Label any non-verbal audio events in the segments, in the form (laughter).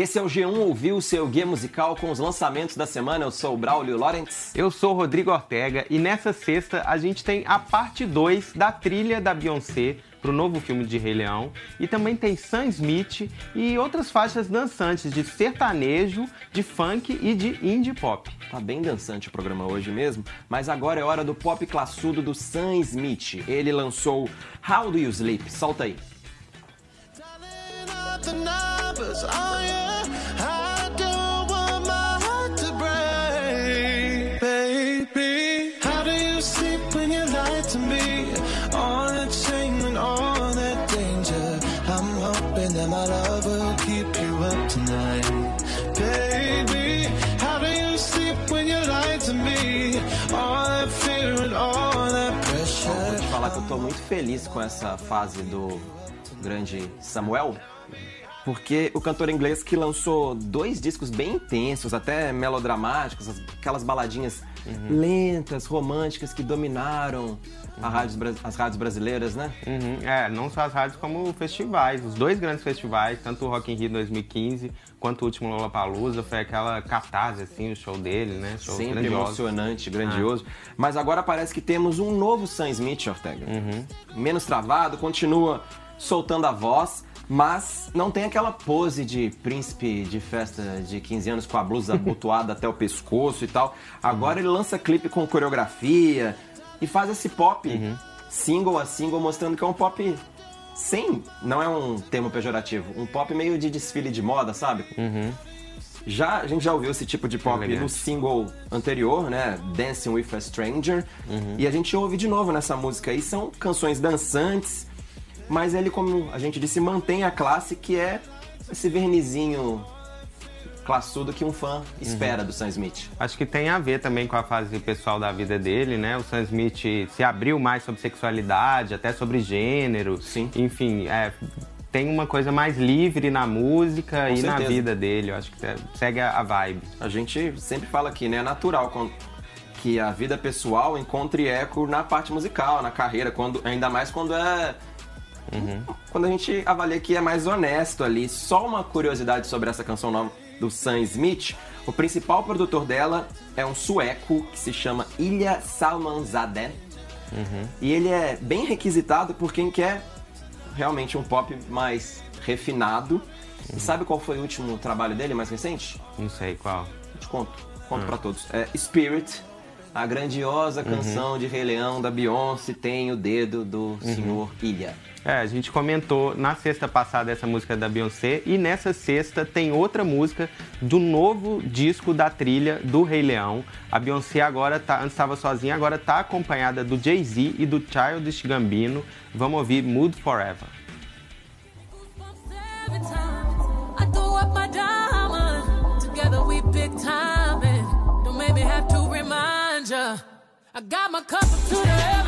Esse é o G1 Ouviu, o seu guia musical com os lançamentos da semana. Eu sou o Braulio Lawrence. Eu sou o Rodrigo Ortega e nessa sexta a gente tem a parte 2 da trilha da Beyoncé para o novo filme de Rei Leão. E também tem Sam Smith e outras faixas dançantes de sertanejo, de funk e de indie pop. Tá bem dançante o programa hoje mesmo, mas agora é hora do pop classudo do Sam Smith. Ele lançou How Do You Sleep? Solta aí. Tô muito feliz com essa fase do grande Samuel, porque o cantor inglês que lançou dois discos bem intensos, até melodramáticos, aquelas baladinhas uhum. lentas, românticas que dominaram uhum. rádios, as rádios brasileiras, né? Uhum. É, não só as rádios como festivais, os dois grandes festivais, tanto o Rock in Rio 2015 quanto o último Lollapalooza, foi aquela catarse, assim, o show dele, né? Show Sempre grandioso. emocionante, grandioso. Ah. Mas agora parece que temos um novo Sam Smith, Ortega. Uhum. Menos travado, continua soltando a voz, mas não tem aquela pose de príncipe de festa de 15 anos com a blusa (laughs) abotoada até o pescoço e tal. Agora uhum. ele lança clipe com coreografia e faz esse pop uhum. single a single, mostrando que é um pop sem, não é um termo pejorativo, um pop meio de desfile de moda, sabe? Uhum. Já, a gente já ouviu esse tipo de pop no single anterior, né? Dancing with a Stranger. Uhum. E a gente ouve de novo nessa música aí. São canções dançantes, mas ele, como a gente disse, mantém a classe que é esse vernizinho classudo que um fã espera uhum. do Sam Smith. Acho que tem a ver também com a fase pessoal da vida dele, né? O Sam Smith se abriu mais sobre sexualidade, até sobre gênero. Sim. Enfim, é, tem uma coisa mais livre na música com e certeza. na vida dele. Eu acho que segue a vibe. A gente sempre fala aqui, né? É natural que a vida pessoal encontre eco na parte musical, na carreira, quando ainda mais quando é Uhum. Quando a gente avalia que é mais honesto ali, só uma curiosidade sobre essa canção nova do Sam Smith, o principal produtor dela é um sueco que se chama Ilya Salmanzadeh. Uhum. E ele é bem requisitado por quem quer realmente um pop mais refinado. Uhum. E sabe qual foi o último trabalho dele mais recente? Não sei qual. Eu te conto, conto uhum. para todos. É Spirit, a grandiosa uhum. canção de Rei Leão da Beyoncé tem o dedo do uhum. senhor Ilha. É, a gente comentou na sexta passada essa música da Beyoncé e nessa sexta tem outra música do novo disco da trilha do Rei Leão. A Beyoncé agora tá, antes estava sozinha, agora está acompanhada do Jay-Z e do Childish Gambino. Vamos ouvir Mood Forever. I got my cup to the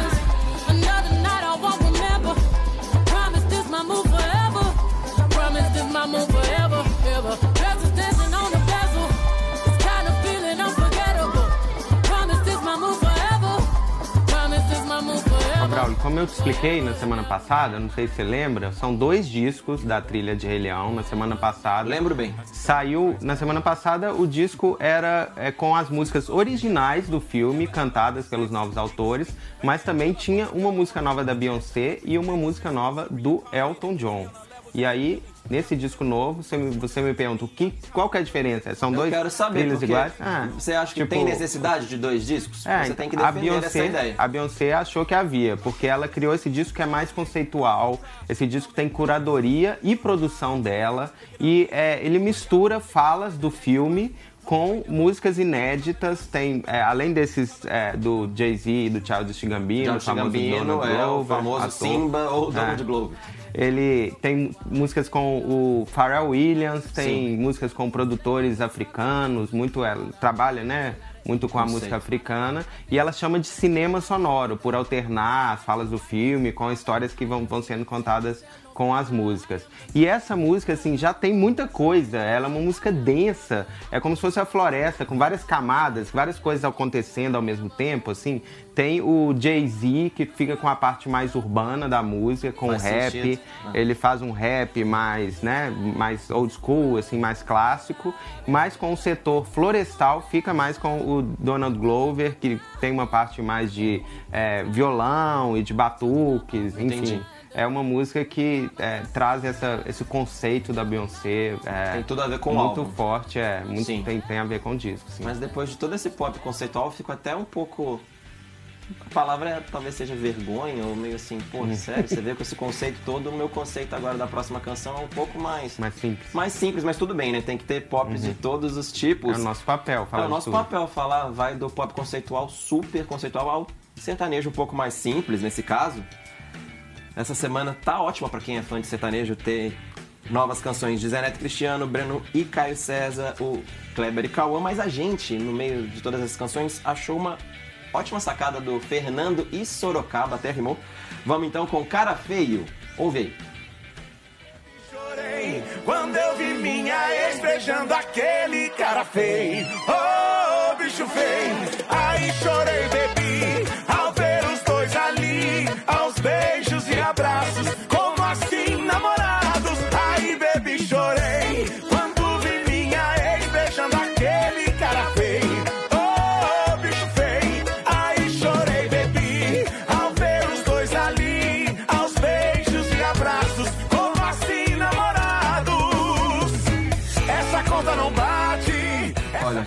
como eu te expliquei na semana passada, não sei se você lembra, são dois discos da trilha de Rei Leão na semana passada. Lembro bem. Saiu na semana passada, o disco era é, com as músicas originais do filme, cantadas pelos novos autores, mas também tinha uma música nova da Beyoncé e uma música nova do Elton John. E aí nesse disco novo, você me, você me pergunta o que, qual que é a diferença? São dois Eu quero saber, trilhos iguais? Ah, você acha que tipo, tem necessidade de dois discos? É, você tem que defender Beyoncé, essa ideia. A Beyoncé achou que havia, porque ela criou esse disco que é mais conceitual, esse disco tem curadoria e produção dela, e é, ele mistura falas do filme com músicas inéditas, tem é, além desses é, do Jay-Z e do Childish Gambino, o famoso Gambino, é, o famoso ator, Simba ou Donald é. Glover. Ele tem músicas com o Pharrell Williams, tem Sim. músicas com produtores africanos, muito ela trabalha, né? Muito com a Não música sei. africana. E ela chama de cinema sonoro, por alternar as falas do filme com histórias que vão, vão sendo contadas com as músicas. E essa música, assim, já tem muita coisa. Ela é uma música densa. É como se fosse a floresta, com várias camadas, várias coisas acontecendo ao mesmo tempo, assim. Tem o Jay-Z, que fica com a parte mais urbana da música, com Faz o rap. sentido, né? Ele faz um rap mais, né, mais old school, assim, mais clássico. Mas com o setor florestal, fica mais com o Donald Glover, que tem uma parte mais de é, violão e de batuques, enfim. É uma música que é, traz essa, esse conceito da Beyoncé. é, Tem tudo a ver com o Muito forte, é. Muito, Sim. tem, tem a ver com o disco, sim. Mas depois de todo esse pop conceitual, eu fico até um pouco. A palavra é- talvez seja vergonha, ou meio assim, pô, Uhum. sério, você vê com esse conceito todo, o meu conceito agora da próxima canção é um pouco mais. Mais simples. Mais simples, mas tudo bem, né? Tem que ter pops de todos os tipos. É o nosso papel, É falar o de nosso tudo. papel falar, vai do pop conceitual, super conceitual, ao sertanejo um pouco mais simples nesse caso. Essa semana tá ótima pra quem é fã de sertanejo ter novas canções de Zé Neto Cristiano, Breno e Caio César, o Kleber e Cauã, mas a gente, no meio de todas essas canções, achou uma ótima sacada do Fernando e Sorocaba, até rimou. Vamos então com Cara Feio. Ouve aí. Chorei quando eu vi minha ex beijando aquele cara feio. Oh,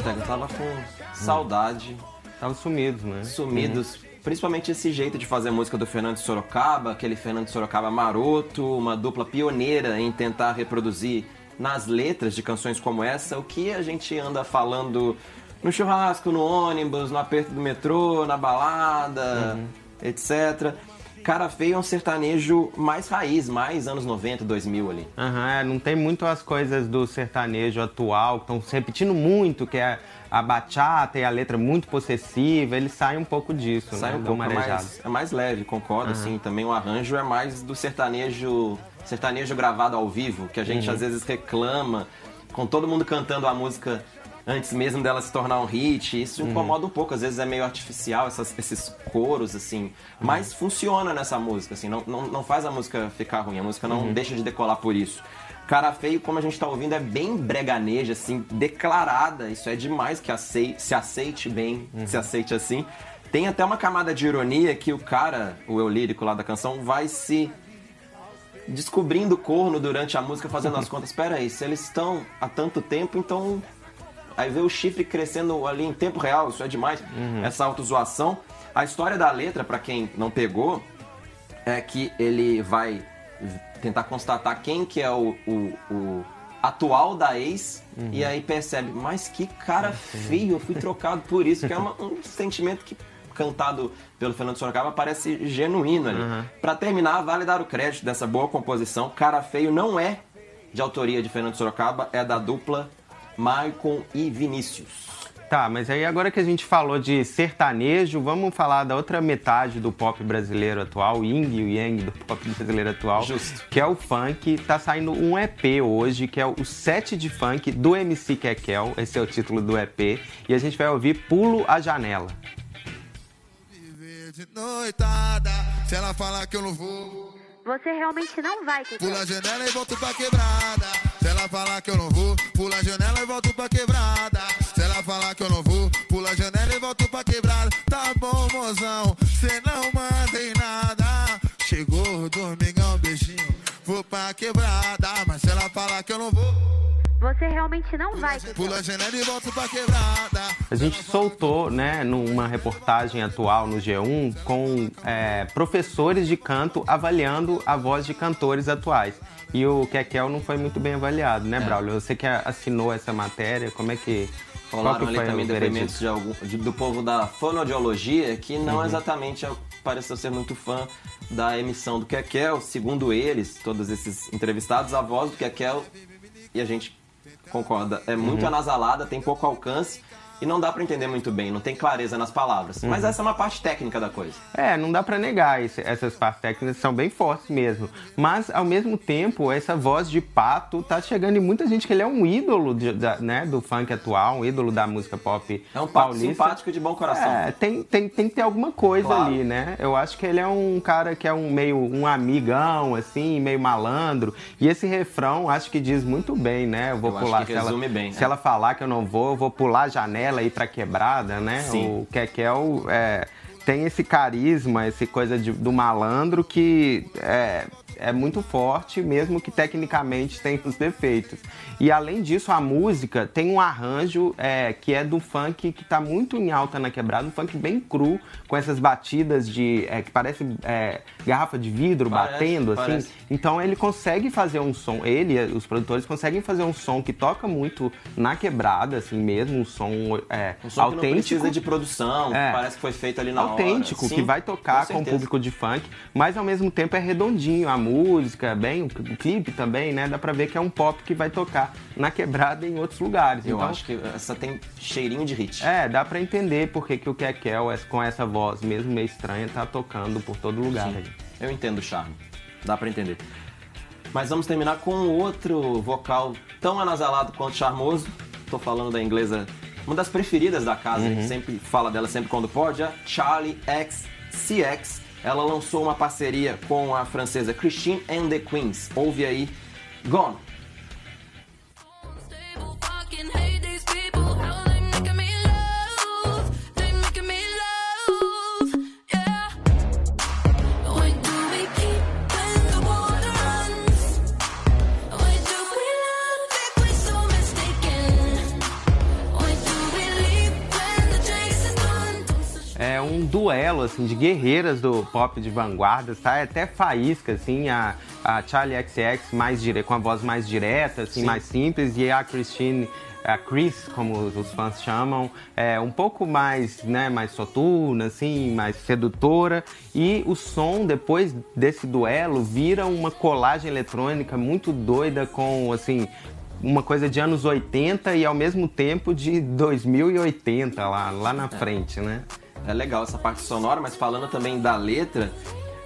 Eu tava com saudade Tava sumidos, né? sumidos. Principalmente esse jeito de fazer música do Fernando Sorocaba, aquele Fernando Sorocaba maroto, uma dupla pioneira em tentar reproduzir nas letras de canções como essa o que a gente anda falando no churrasco, no ônibus, no aperto do metrô, na balada, etc. Cara Feio é um sertanejo mais raiz, mais anos 90, 2000 ali. Aham, é, não tem muito as coisas do sertanejo atual, que estão se repetindo muito, que é a bachata e a letra muito possessiva, ele sai um pouco disso, Sai né? um pouco marejado. mais, é mais leve, concordo, assim. Também o arranjo é mais do sertanejo, sertanejo gravado ao vivo, que a gente às vezes reclama, com todo mundo cantando a música antes mesmo dela se tornar um hit. Isso incomoda um pouco, às vezes é meio artificial essas- esses coros, assim. Mas funciona nessa música, assim, não, não, não faz a música ficar ruim, a música não deixa de decolar por isso. Cara Feio, como a gente tá ouvindo, é bem breganeja, assim, declarada. Isso é demais que acei- se aceite bem, se aceite assim. Tem até uma camada de ironia que o cara, o eu lírico lá da canção, vai se descobrindo corno durante a música, fazendo as contas. (laughs) Espera aí, se eles estão há tanto tempo, então. Aí vê o chifre crescendo ali em tempo real, isso é demais. Essa autozoação. A história da letra, pra quem não pegou, é que ele vai tentar constatar quem que é o, o- o atual da ex e aí percebe, mas que cara feio, eu fui trocado por isso, que é uma- um sentimento que cantado pelo Fernando Sorocaba parece genuíno ali. Pra terminar, vale dar o crédito dessa boa composição. Cara feio não é de autoria de Fernando Sorocaba, é da dupla Maicon e Vinícius. Tá, mas aí agora que a gente falou de sertanejo, vamos falar da outra metade do pop brasileiro atual, o yin e o yang do pop brasileiro atual, Justo. que é o funk. Tá saindo um EP hoje, que é o set de funk do MC Kekel, esse é o título do EP, e a gente vai ouvir Pulo a Janela. Viver de noitada, se ela falar que eu não vou, Você realmente não vai, pula a janela e volto pra quebrada. Se ela falar que eu não vou, pula a janela e volto pra quebrada. Se ela falar que eu não vou, pula a janela e volto pra quebrada. Tá bom, mozão, cê não manda em nada. Chegou o domingão, beijinho, vou pra quebrada. Mas se ela falar que eu não vou, Você realmente não vai, pula a janela e volto pra quebrada. A gente soltou, né, numa reportagem atual no G1 com é, professores de canto avaliando a voz de cantores atuais. E o Kekel não foi muito bem avaliado, né, Braulio? Você que assinou essa matéria, como é que. que ali também depoimentos de algum, de- do povo da fonoaudiologia que não Uhum. exatamente pareceu ser muito fã da emissão do Kekel. Segundo eles, todos esses entrevistados, a voz do Kekel, e a gente concorda, é muito Uhum. anasalada, tem pouco alcance e não dá pra entender muito bem, não tem clareza nas palavras. Mas Uhum. essa é uma parte técnica da coisa. É, não dá pra negar, esse- essas partes técnicas são bem fortes mesmo. Mas, ao mesmo tempo, essa voz de pato tá chegando em muita gente que ele é um ídolo de- da- né, do funk atual, um ídolo da música pop É um papo paulista. simpático de bom coração. É, tem, tem, tem que ter alguma coisa Claro. ali, né? Eu acho que ele é um cara que é um meio um amigão, assim, meio malandro. E esse refrão acho que diz muito bem, né? Eu vou Eu acho pular. que se ela- resume bem, Se né? ela falar que eu não vou, eu vou pular a janela e ir pra quebrada, né? Sim. O Kekel é, tem esse carisma, essa coisa de- do malandro que é, é muito forte, mesmo que tecnicamente tem os defeitos. E além disso, a música tem um arranjo é, que é do funk que tá muito em alta na quebrada, um funk bem cru, com essas batidas de. é, que parece é, garrafa de vidro Parece, batendo, assim. parece. Então ele consegue fazer um som, ele, os produtores conseguem fazer um som que toca muito na quebrada, assim mesmo, um som, é, Um som que não autêntico. precisa de produção, É. parece que foi feito ali na autêntico, hora. que Sim, vai tocar com, o certeza. público de funk, mas ao mesmo tempo é redondinho, a música, bem, o clipe também, né? Dá pra ver que é um pop que vai tocar na quebrada em outros lugares. Eu então, acho que essa tem cheirinho de hit. é, dá pra entender porque que o Kekel, com essa voz mesmo meio estranha, tá tocando por todo lugar. Sim, eu entendo o charme. Dá pra entender. Mas vamos terminar com outro vocal tão anasalado quanto charmoso. Tô falando da inglesa, uma das preferidas da casa, a gente sempre fala dela sempre quando pode, a Charlie XCX. Ela lançou uma parceria com a francesa Christine and the Queens. Ouve aí, Gone. Duelo, assim, de guerreiras do pop de vanguarda? É até faísca, assim, a, a Charlie XX mais dire... com a voz mais direta, assim, Sim. mais simples, e a Christine, a Chris, como os fãs chamam, é um pouco mais, né, mais soturna, assim, mais sedutora, e o som, depois desse duelo, vira uma colagem eletrônica muito doida com, assim, uma coisa de anos 80 e ao mesmo tempo de 2080 lá, lá na frente, né? É legal essa parte sonora, mas falando também da letra,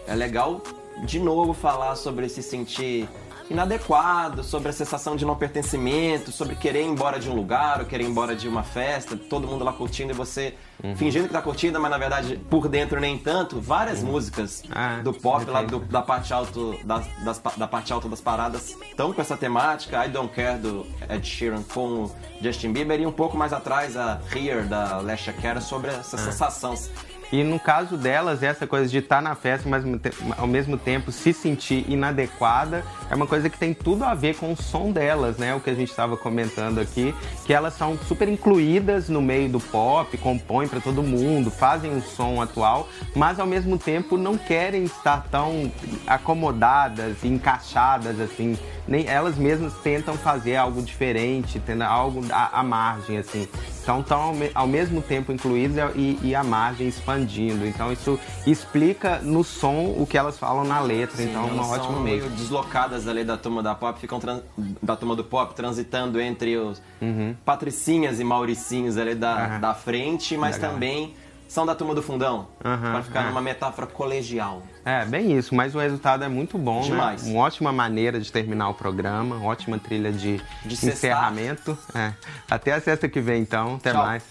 é legal de novo falar sobre se sentir inadequado, sobre a sensação de não pertencimento, sobre querer ir embora de um lugar ou querer ir embora de uma festa, todo mundo lá curtindo e você Uhum. fingindo que tá curtindo, mas na verdade por dentro nem tanto. Várias músicas Ah, do pop lá do- da parte alto das, das da parte alta das paradas estão com essa temática. I Don't Care do Ed Sheeran com o Justin Bieber e um pouco mais atrás a Here da Lesha Cara sobre essa Ah. sensação. E no caso delas, essa coisa de estar na festa, mas ao mesmo tempo se sentir inadequada, é uma coisa que tem tudo a ver com o som delas, né? O que a gente estava comentando aqui, que elas são super incluídas no meio do pop, compõem para todo mundo, fazem um som atual, mas ao mesmo tempo não querem estar tão acomodadas, encaixadas assim. Nem elas mesmas tentam fazer algo diferente, tendo algo à, à margem assim. Então estão ao, ao mesmo tempo incluídas e, e a margem expandindo. Então isso explica no som o que elas falam na letra. então é uma elas ótima são meio deslocadas ali da turma da pop, ficam da turma do pop transitando entre os patricinhas e mauricinhos ali da, Uhum. Da frente, mas Legal. também são da turma do fundão. Aham, Pra ficar numa metáfora colegial. É, bem isso, mas o resultado é muito bom, Demais. né? Uma ótima maneira de terminar o programa, ótima trilha de, De encerramento. É. Até a sexta que vem, então. Até Tchau. mais.